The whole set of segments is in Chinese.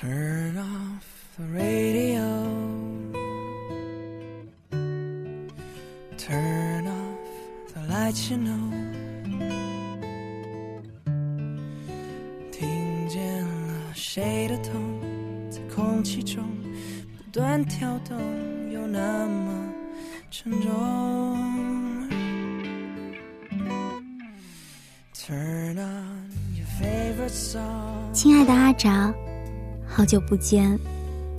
Turn off the radio. Turn off the lights, you know. 听见了谁的痛，在空气中不断跳动，又那么沉重。Turn on your favorite song. 亲爱的阿扎，好久不见，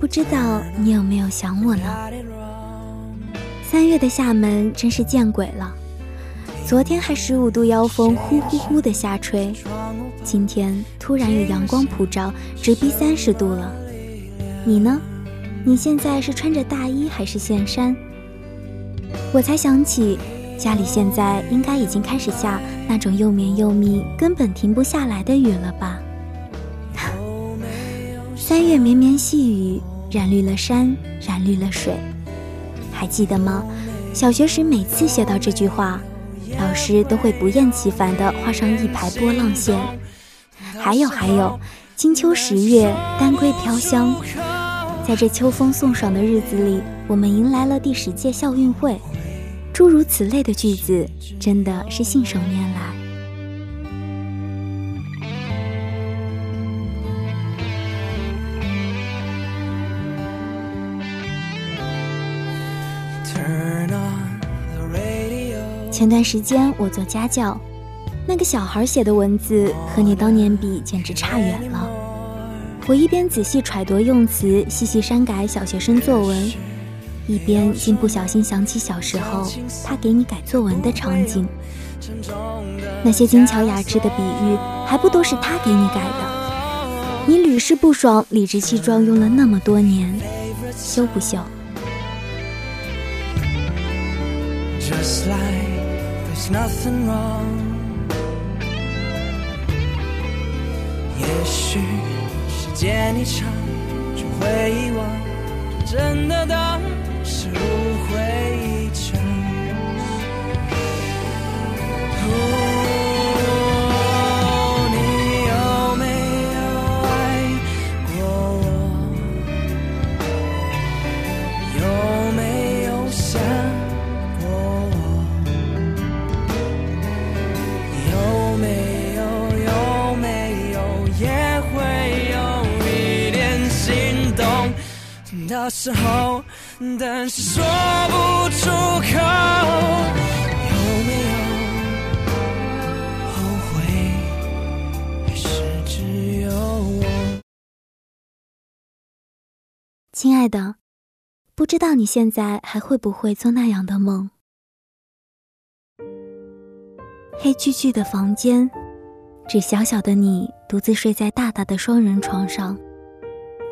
不知道你有没有想我呢？三月的厦门真是见鬼了，昨天还十五度妖风呼呼呼的下吹，今天突然有阳光普照，直逼三十度了。你呢？你现在是穿着大衣还是线衫？我才想起，家里现在应该已经开始下那种又绵又密、根本停不下来的雨了吧？三月绵绵细雨，染绿了山，染绿了水。还记得吗？小学时每次写到这句话，老师都会不厌其烦地画上一排波浪线。还有还有，金秋十月，丹桂飘香。在这秋风送爽的日子里，我们迎来了第十届校运会。诸如此类的句子，真的是信手拈来。前段时间我做家教，那个小孩写的文字和你当年比简直差远了。我一边仔细揣度用词，细细删改小学生作文，一边竟不小心想起小时候他给你改作文的场景。那些精巧雅致的比喻，还不都是他给你改的？你屡试不爽，理直气壮用了那么多年，羞不羞？nothing wrong 也许时间一长就会遗忘真的当爱的，不知道你现在还会不会做那样的梦？黑黢黢的房间，只小小的你独自睡在大大的双人床上。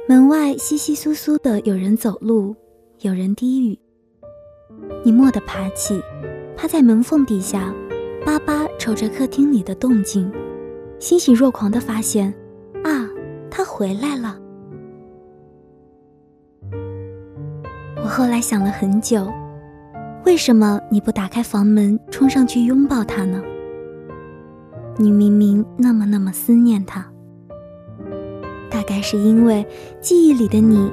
门外窸窸窣窣的有人走路，有人低语。你蓦地爬起，趴在门缝底下，巴巴瞅着客厅里的动静，欣喜若狂地发现，啊，他回来了。后来想了很久，为什么你不打开房门冲上去拥抱他呢？你明明那么那么思念他，大概是因为记忆里的你，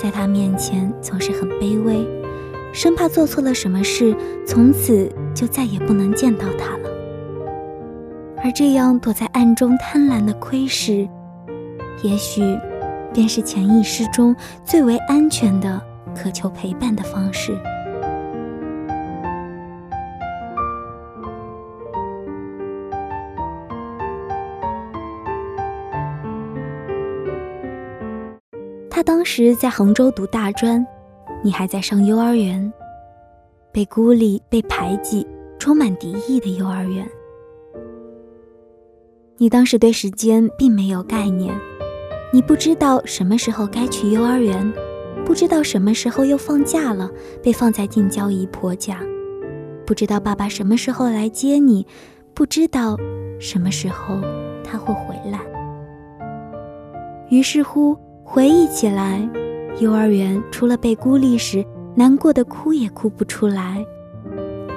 在他面前总是很卑微，生怕做错了什么事，从此就再也不能见到他了。而这样躲在暗中贪婪的窥视，也许便是潜意识中最为安全的渴求陪伴的方式。他当时在杭州读大专，你还在上幼儿园，被孤立、被排挤、充满敌意的幼儿园。你当时对时间并没有概念，你不知道什么时候该去幼儿园，不知道什么时候又放假了，被放在近郊姨婆家，不知道爸爸什么时候来接你，不知道什么时候他会回来。于是乎，回忆起来，幼儿园除了被孤立时难过的哭也哭不出来，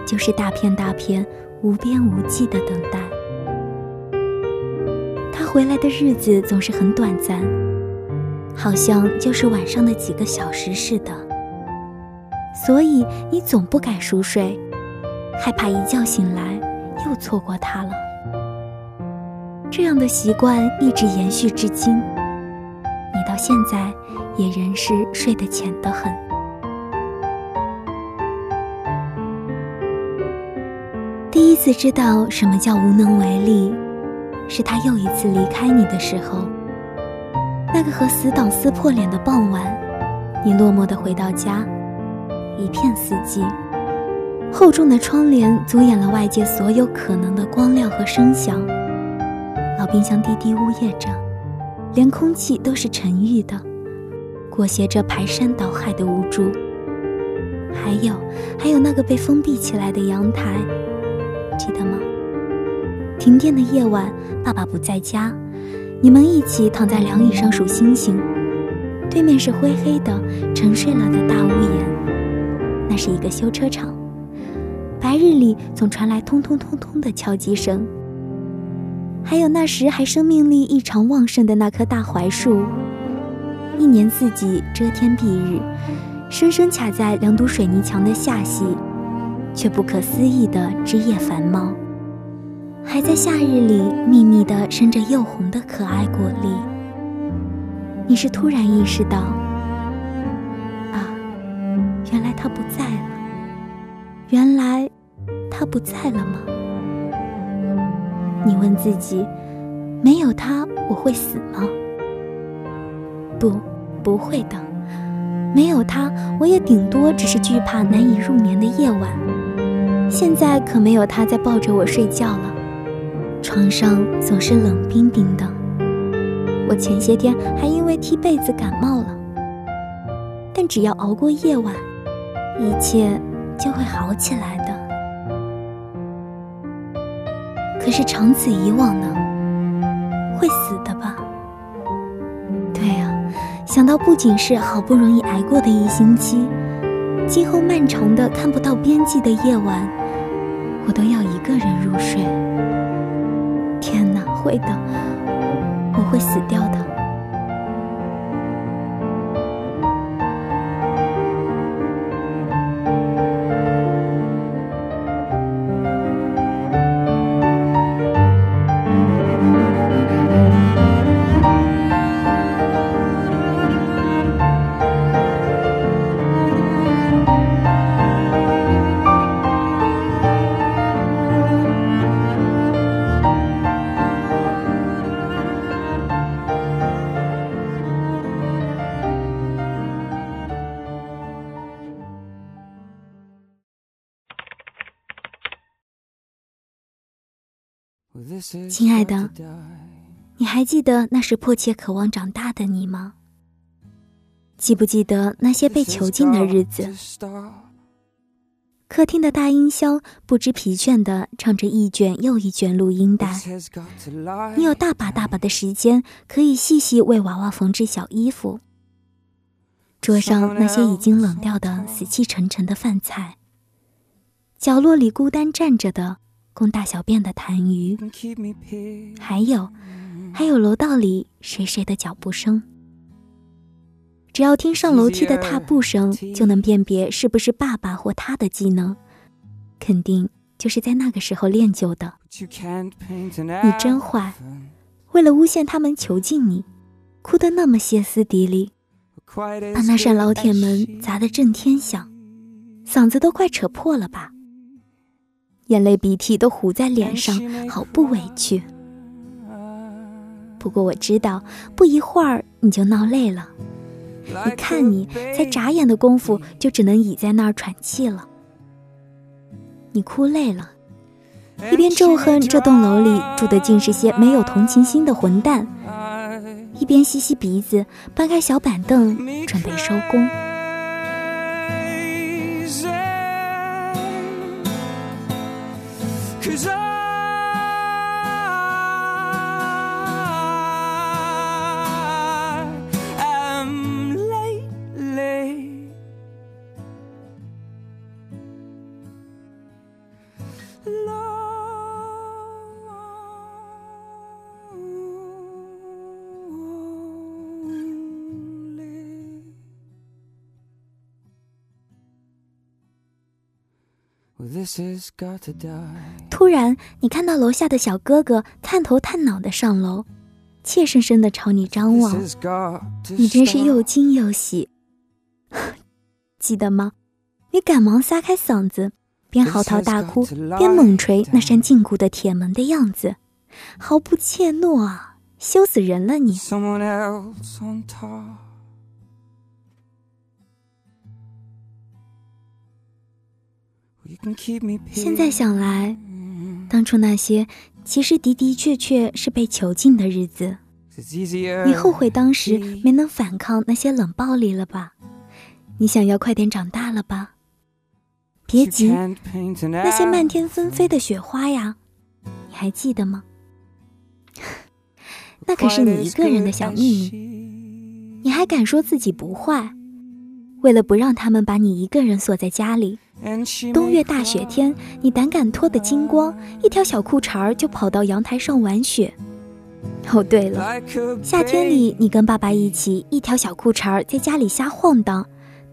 就是大片大片无边无际的等待。他回来的日子总是很短暂，好像就是晚上的几个小时似的。所以你总不敢熟睡，害怕一觉醒来又错过他了。这样的习惯一直延续至今，你到现在也仍是睡得浅得很。第一次知道什么叫无能为力，是他又一次离开你的时候。那个和死党撕破脸的傍晚，你落寞地回到家，一片死寂，厚重的窗帘阻掩了外界所有可能的光亮和声响。老冰箱滴滴呜咽着，连空气都是沉郁的，裹挟着排山倒海的无助。还有，还有那个被封闭起来的阳台。记得吗？停电的夜晚，爸爸不在家，你们一起躺在凉椅上数星星。对面是灰黑的、沉睡了的大屋檐，那是一个修车厂。白日里总传来通通通通的敲击声。还有那时还生命力异常旺盛的那棵大槐树，一年四季遮天蔽日，深深卡在两堵水泥墙的下隙。却不可思议的枝叶繁茂，还在夏日里密密的生着又红的可爱果粒。你是突然意识到，啊，原来他不在了，原来他不在了吗？你问自己，没有他我会死吗？不，不会的，没有他，我也顶多只是惧怕难以入眠的夜晚。现在可没有他在抱着我睡觉了，床上总是冷冰冰的。我前些天还因为踢被子感冒了，但只要熬过夜晚，一切就会好起来的。可是长此以往呢？会死的吧？对呀，想到不仅是好不容易挨过的一星期，今后漫长的看不到边际的夜晚。我都要一个人入睡。会的，我会死掉的。亲爱的，你还记得那时迫切渴望长大的你吗？记不记得那些被囚禁的日子？客厅的大音箱不知疲倦地唱着一卷又一卷录音带，你有大把大把的时间可以细细为娃娃缝制小衣服。桌上那些已经冷掉的死气沉沉的饭菜，角落里孤单站着的。供大小便的痰盂，还有，还有楼道里谁谁的脚步声。只要听上楼梯的踏步声，就能辨别是不是爸爸或他的技能，肯定就是在那个时候练就的。你真坏，为了诬陷他们囚禁你，哭得那么歇斯底里，把那扇老铁门砸得震天响，嗓子都快扯破了吧。眼泪鼻涕都糊在脸上，好不委屈。不过我知道，不一会儿你就闹累了。你看你，才眨眼的功夫，就只能倚在那儿喘气了。你哭累了，一边咒恨这栋楼里住的尽是些没有同情心的混蛋，一边吸吸鼻子，搬开小板凳，准备收工。突然，你看到楼下的小哥哥探头探脑的上楼，怯生生的朝你张望，你真是又惊又喜。记得吗？你赶忙撒开嗓子，边嚎啕大哭边猛捶那扇禁锢的铁门的样子，毫不怯懦啊！羞死人了你！现在想来，当初那些其实的的确确是被囚禁的日子，你后悔当时没能反抗那些冷暴力了吧？你想要快点长大了吧？别急，那些漫天纷飞的雪花呀，你还记得吗？那可是你一个人的小秘密，你还敢说自己不坏？为了不让他们把你一个人锁在家里，冬月大雪天，你胆敢脱得精光，一条小裤衩儿就跑到阳台上玩雪。哦，对了，夏天里你跟爸爸一起一条小裤衩儿在家里瞎晃荡，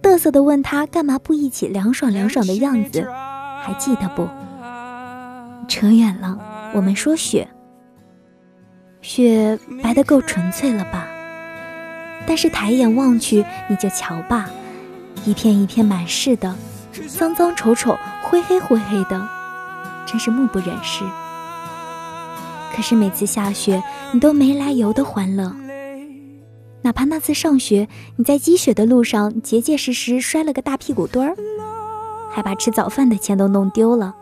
嘚瑟的问他干嘛不一起凉爽凉爽的样子，还记得不？扯远了，我们说雪，雪白得够纯粹了吧？但是抬眼望去，你就瞧吧。一片一片满是的，脏脏丑丑，灰黑灰黑的，真是目不忍视。可是每次下雪，你都没来由的欢乐。哪怕那次上学，你在积雪的路上结结实实摔了个大屁股墩儿，还把吃早饭的钱都弄丢了，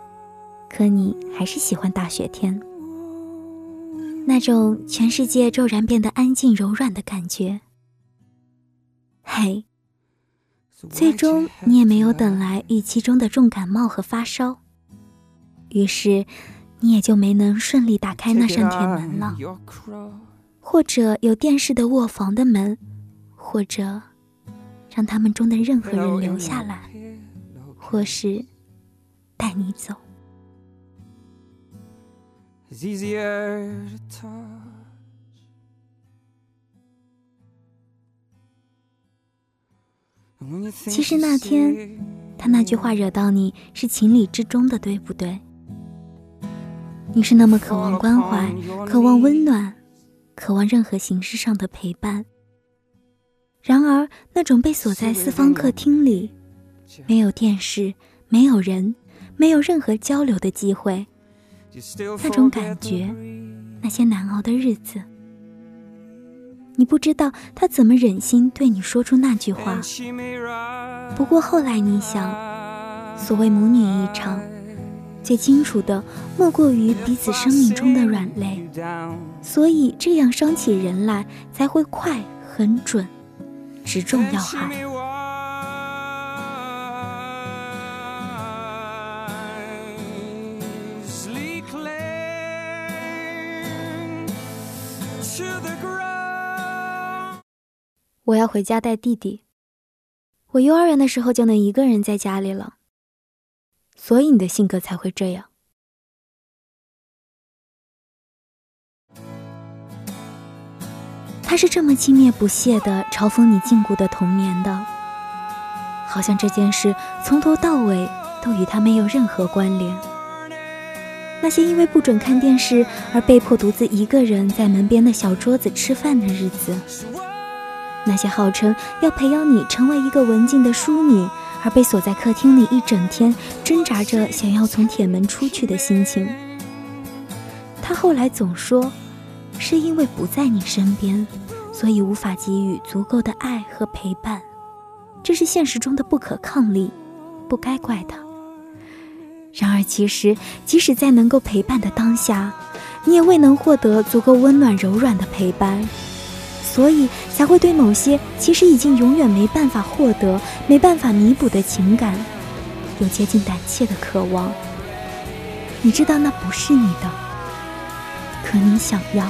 可你还是喜欢大雪天，那种全世界骤然变得安静柔软的感觉。嘿。最终，你也没有等来预期中的重感冒和发烧，于是，你也就没能顺利打开那扇铁门了，或者有电视的卧房的门，或者让他们中的任何人留下来，或是带你走。其实那天，他那句话惹到你是情理之中的，对不对？你是那么渴望关怀，渴望温暖，渴望任何形式上的陪伴。然而，那种被锁在四方客厅里，没有电视，没有人，没有任何交流的机会，那种感觉，那些难熬的日子。你不知道他怎么忍心对你说出那句话。不过后来你想，所谓母女一场，最清楚的莫过于彼此生命中的软肋，所以这样伤起人来才会快、很准、直中要害。我要回家带弟弟。我幼儿园的时候就能一个人在家里了，所以你的性格才会这样。他是这么轻蔑不屑的嘲讽你禁锢的童年的，好像这件事从头到尾都与他没有任何关联。那些因为不准看电视而被迫独自一个人在门边的小桌子吃饭的日子。那些号称要培养你成为一个文静的淑女，而被锁在客厅里一整天，挣扎着想要从铁门出去的心情。他后来总说，是因为不在你身边，所以无法给予足够的爱和陪伴，这是现实中的不可抗力，不该怪他。然而，其实即使在能够陪伴的当下，你也未能获得足够温暖柔软的陪伴。所以才会对某些其实已经永远没办法获得、没办法弥补的情感，有接近胆怯的渴望。你知道那不是你的，可你想要。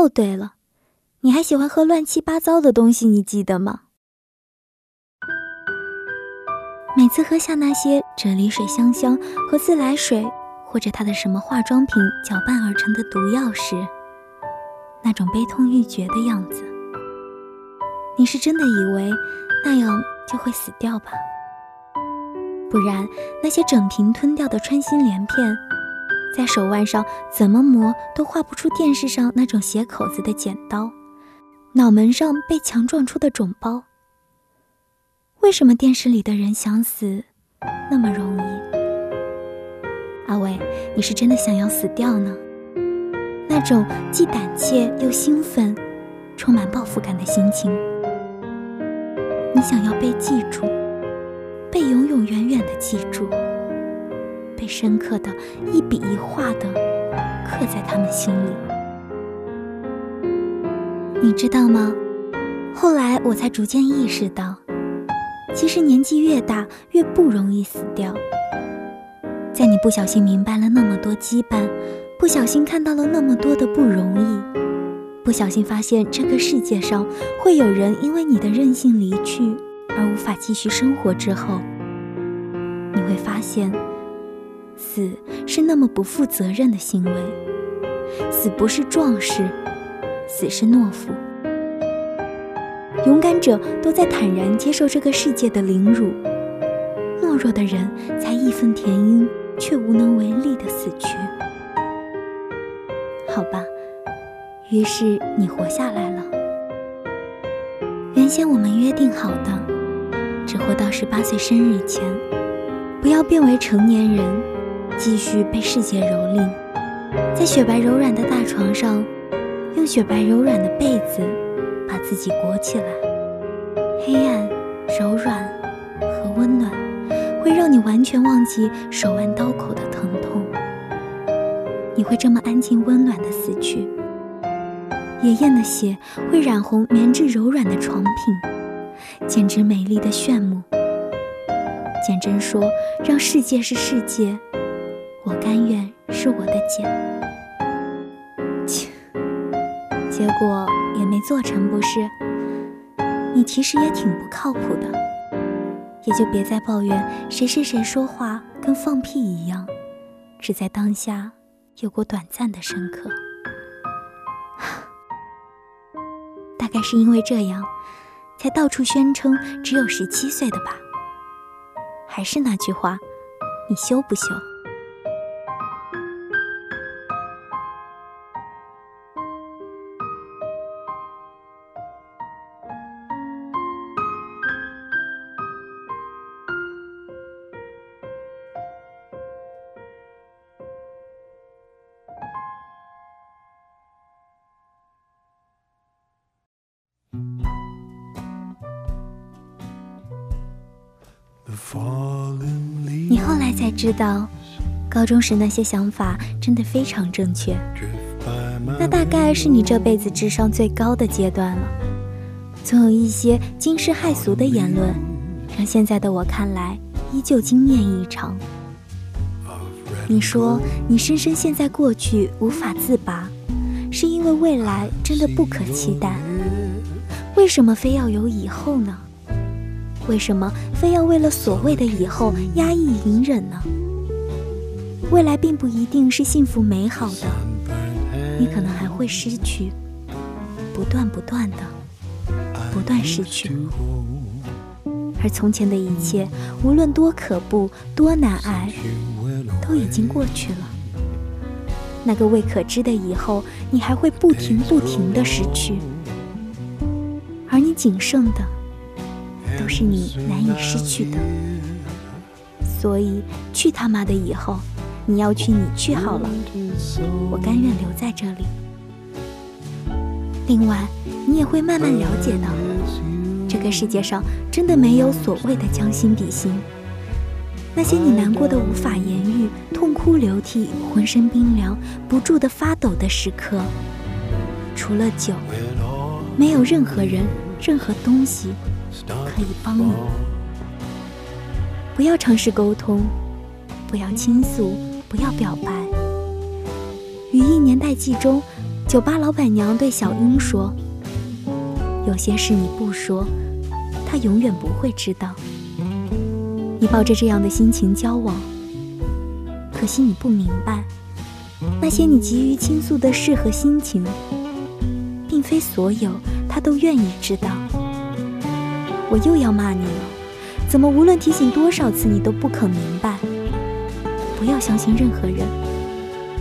哦，对了，你还喜欢喝乱七八糟的东西，你记得吗？每次喝下那些啫喱水香香和自来水，或者他的什么化妆品搅拌而成的毒药时，那种悲痛欲绝的样子，你是真的以为那样就会死掉吧？不然那些整瓶吞掉的穿心莲片，在手腕上怎么磨都画不出电视上那种斜口子的剪刀，脑门上被强撞出的肿包。为什么电视里的人想死那么容易？阿伟，你是真的想要死掉呢？那种既胆怯又兴奋、充满报复感的心情，你想要被记住，被永永远远的记住，被深刻的一笔一画的刻在他们心里。你知道吗？后来我才逐渐意识到。其实年纪越大，越不容易死掉。在你不小心明白了那么多羁绊，不小心看到了那么多的不容易，不小心发现这个世界上会有人因为你的任性离去而无法继续生活之后，你会发现，死是那么不负责任的行为。死不是壮士，死是懦夫。勇敢者都在坦然接受这个世界的凌辱，懦弱的人才义愤填膺却无能为力的死去。好吧，于是你活下来了。原先我们约定好的，只活到十八岁生日前，不要变为成年人，继续被世界蹂躏，在雪白柔软的大床上，用雪白柔软的被子。把自己裹起来，黑暗、柔软和温暖，会让你完全忘记手腕刀口的疼痛。你会这么安静温暖的死去。野雁的血会染红棉质柔软的床品，简直美丽的炫目。简真说：“让世界是世界，我甘愿是我的茧。”切，结果。也没做成，不是？你其实也挺不靠谱的，也就别再抱怨谁谁谁说话跟放屁一样，只在当下有过短暂的深刻。大概是因为这样，才到处宣称只有十七岁的吧？还是那句话，你羞不羞？知道，高中时那些想法真的非常正确。那大概是你这辈子智商最高的阶段了。总有一些惊世骇俗的言论，让现在的我看来依旧惊艳异常。你说你深深陷在过去无法自拔，是因为未来真的不可期待。为什么非要有以后呢？为什么非要为了所谓的以后压抑隐忍呢？未来并不一定是幸福美好的，你可能还会失去，不断不断的，不断失去。而从前的一切，无论多可怖、多难挨，都已经过去了。那个未可知的以后，你还会不停不停的失去，而你仅剩的。都是你难以失去的，所以去他妈的以后，你要去你去好了，我甘愿留在这里。另外，你也会慢慢了解到，这个世界上真的没有所谓的将心比心。那些你难过的无法言喻、痛哭流涕、浑身冰凉、不住的发抖的时刻，除了酒，没有任何人、任何东西。可以帮你，不要尝试沟通，不要倾诉，不要表白。《语意年代记》中，酒吧老板娘对小英说：“有些事你不说，他永远不会知道。你抱着这样的心情交往，可惜你不明白，那些你急于倾诉的事和心情，并非所有他都愿意知道。我又要骂你了，怎么无论提醒多少次，你都不肯明白？不要相信任何人，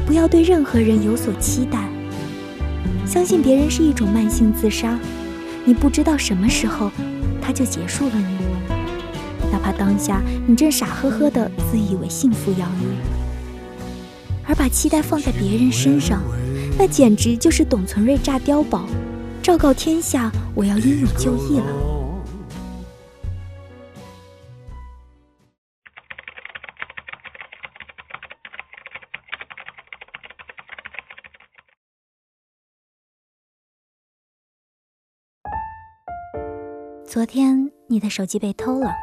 不要对任何人有所期待。相信别人是一种慢性自杀，你不知道什么时候他就结束了你，哪怕当下你正傻呵呵的自以为幸福洋溢，而把期待放在别人身上，那简直就是董存瑞炸碉堡，昭告天下我要英勇就义了。昨天你的手机被偷了，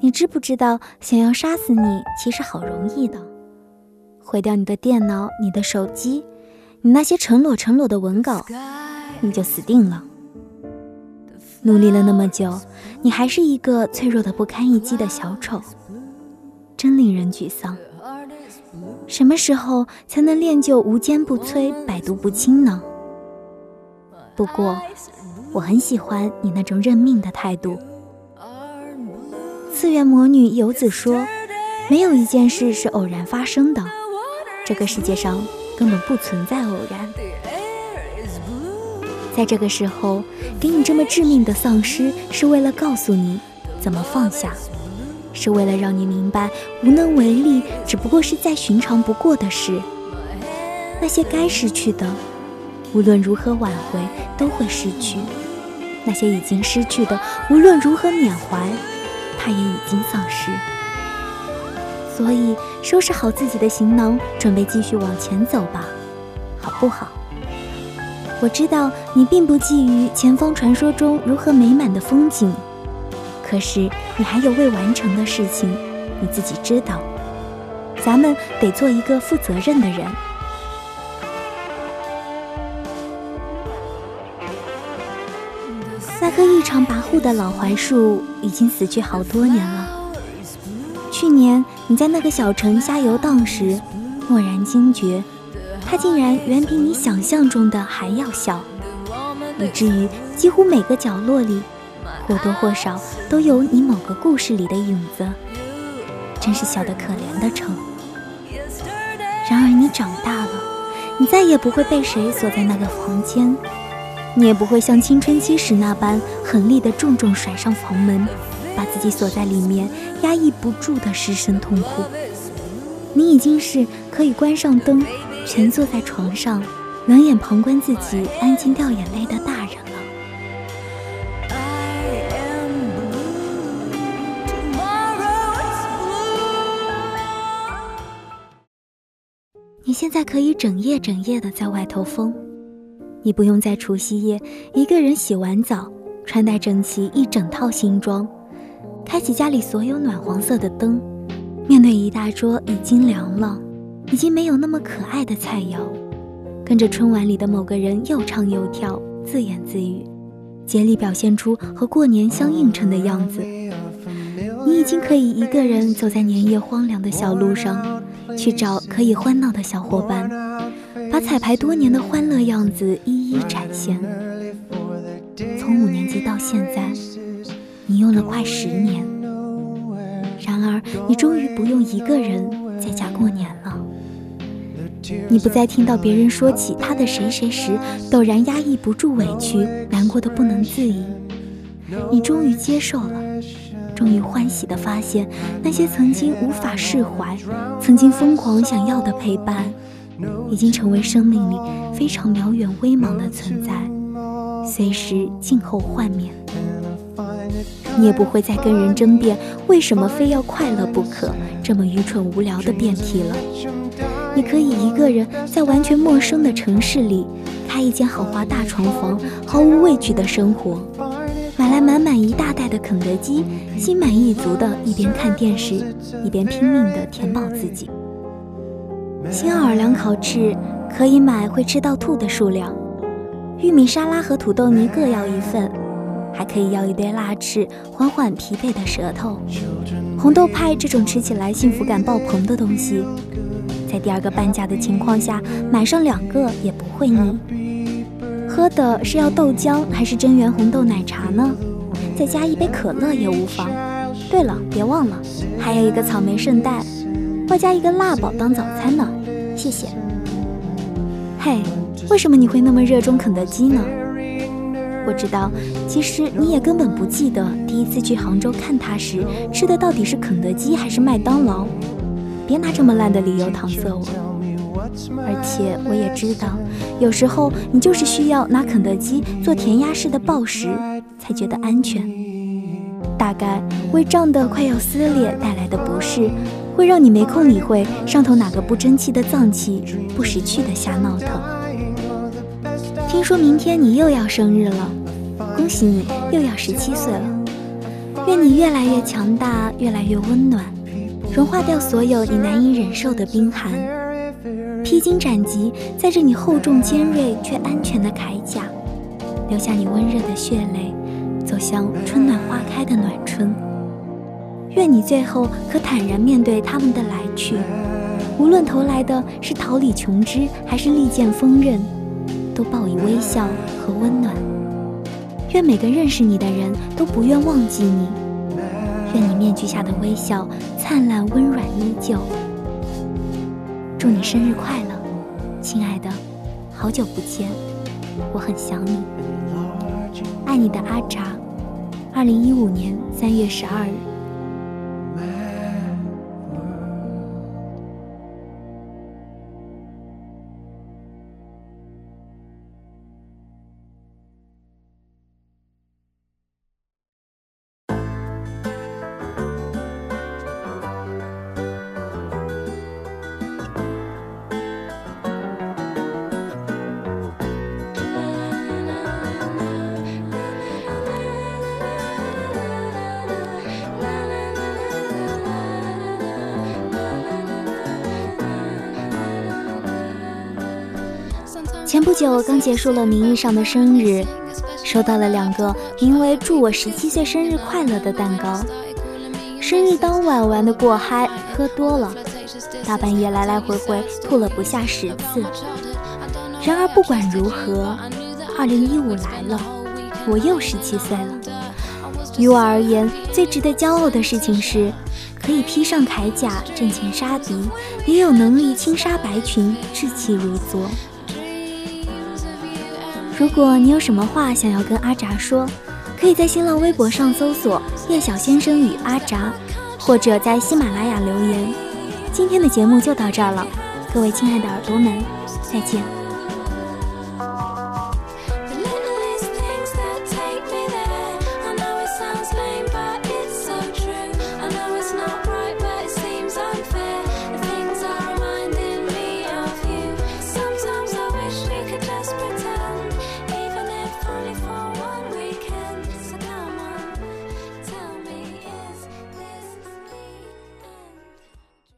你知不知道想要杀死你其实好容易的，毁掉你的电脑、你的手机、你那些成摞成摞的文稿，你就死定了。努力了那么久，你还是一个脆弱的不堪一击的小丑，真令人沮丧。什么时候才能练就无坚不摧、百毒不侵呢？不过。我很喜欢你那种认命的态度。次元魔女游子说：“没有一件事是偶然发生的，这个世界上根本不存在偶然。”在这个时候，给你这么致命的丧尸，是为了告诉你怎么放下，是为了让你明白无能为力只不过是再寻常不过的事。那些该失去的，无论如何挽回，都会失去。那些已经失去的，无论如何缅怀，它也已经丧失。所以，收拾好自己的行囊，准备继续往前走吧，好不好？我知道你并不觊觎前方传说中如何美满的风景，可是你还有未完成的事情，你自己知道。咱们得做一个负责任的人。那棵异常跋扈的老槐树已经死去好多年了。去年你在那个小城瞎游荡时，蓦然惊觉，它竟然远比你想象中的还要小，以至于几乎每个角落里，或多或少都有你某个故事里的影子。真是小得可怜的城。然而你长大了，你再也不会被谁锁在那个房间。你也不会像青春期时那般狠厉的重重甩上房门，把自己锁在里面，压抑不住的失声痛哭。你已经是可以关上灯，蜷坐在床上，冷眼旁观自己安静掉眼泪的大人了。你现在可以整夜整夜的在外头疯。你不用在除夕夜一个人洗完澡，穿戴整齐一整套新装，开启家里所有暖黄色的灯，面对一大桌已经凉了、已经没有那么可爱的菜肴，跟着春晚里的某个人又唱又跳、自言自语，竭力表现出和过年相映衬的样子。你已经可以一个人走在年夜荒凉的小路上，去找可以欢闹的小伙伴。把彩排多年的欢乐样子一一展现。从五年级到现在，你用了快十年。然而，你终于不用一个人在家过年了。你不再听到别人说起他的谁谁时，陡然压抑不住委屈，难过的不能自已。你终于接受了，终于欢喜的发现，那些曾经无法释怀、曾经疯狂想要的陪伴。已经成为生命里非常渺远、微茫的存在，随时静候幻灭。你也不会再跟人争辩为什么非要快乐不可，这么愚蠢无聊的辩题了。你可以一个人在完全陌生的城市里，开一间豪华大床房，毫无畏惧的生活，买来满满一大袋的肯德基，心满意足的一边看电视，一边拼命的填饱自己。新奥尔良烤翅可以买会吃到吐的数量，玉米沙拉和土豆泥各要一份，还可以要一堆辣翅，缓缓疲惫的舌头。红豆派这种吃起来幸福感爆棚的东西，在第二个半价的情况下买上两个也不会腻。喝的是要豆浆还是真源红豆奶茶呢？再加一杯可乐也无妨。对了，别忘了，还有一个草莓圣代，外加一个辣宝当早餐呢。谢谢。嘿，为什么你会那么热衷肯德基呢？我知道，其实你也根本不记得第一次去杭州看他时吃的到底是肯德基还是麦当劳。别拿这么烂的理由搪塞我。而且我也知道，有时候你就是需要拿肯德基做填鸭式的暴食，才觉得安全。大概胃胀得快要撕裂带来的不适，会让你没空理会上头哪个不争气的脏器不识趣的瞎闹腾。听说明天你又要生日了，恭喜你又要十七岁了。愿你越来越强大，越来越温暖，融化掉所有你难以忍受的冰寒。披荆斩棘，载着你厚重尖锐却安全的铠甲，留下你温热的血泪，走向春暖花开的暖春。愿你最后可坦然面对他们的来去，无论投来的是桃李琼枝，还是利剑锋刃，都报以微笑和温暖。愿每个认识你的人都不愿忘记你，愿你面具下的微笑灿烂温软依旧。祝你生日快乐，亲爱的，好久不见，我很想你，爱你的阿扎，二零一五年三月十二日。久刚结束了名义上的生日，收到了两个名为“祝我十七岁生日快乐”的蛋糕。生日当晚玩的过嗨，喝多了，大半夜来来回回吐了不下十次。然而不管如何，二零一五来了，我又十七岁了。于我而言，最值得骄傲的事情是，可以披上铠甲阵前杀敌，也有能力轻纱白裙志气如昨。如果你有什么话想要跟阿扎说，可以在新浪微博上搜索“叶小先生与阿扎”，或者在喜马拉雅留言。今天的节目就到这儿了，各位亲爱的耳朵们，再见。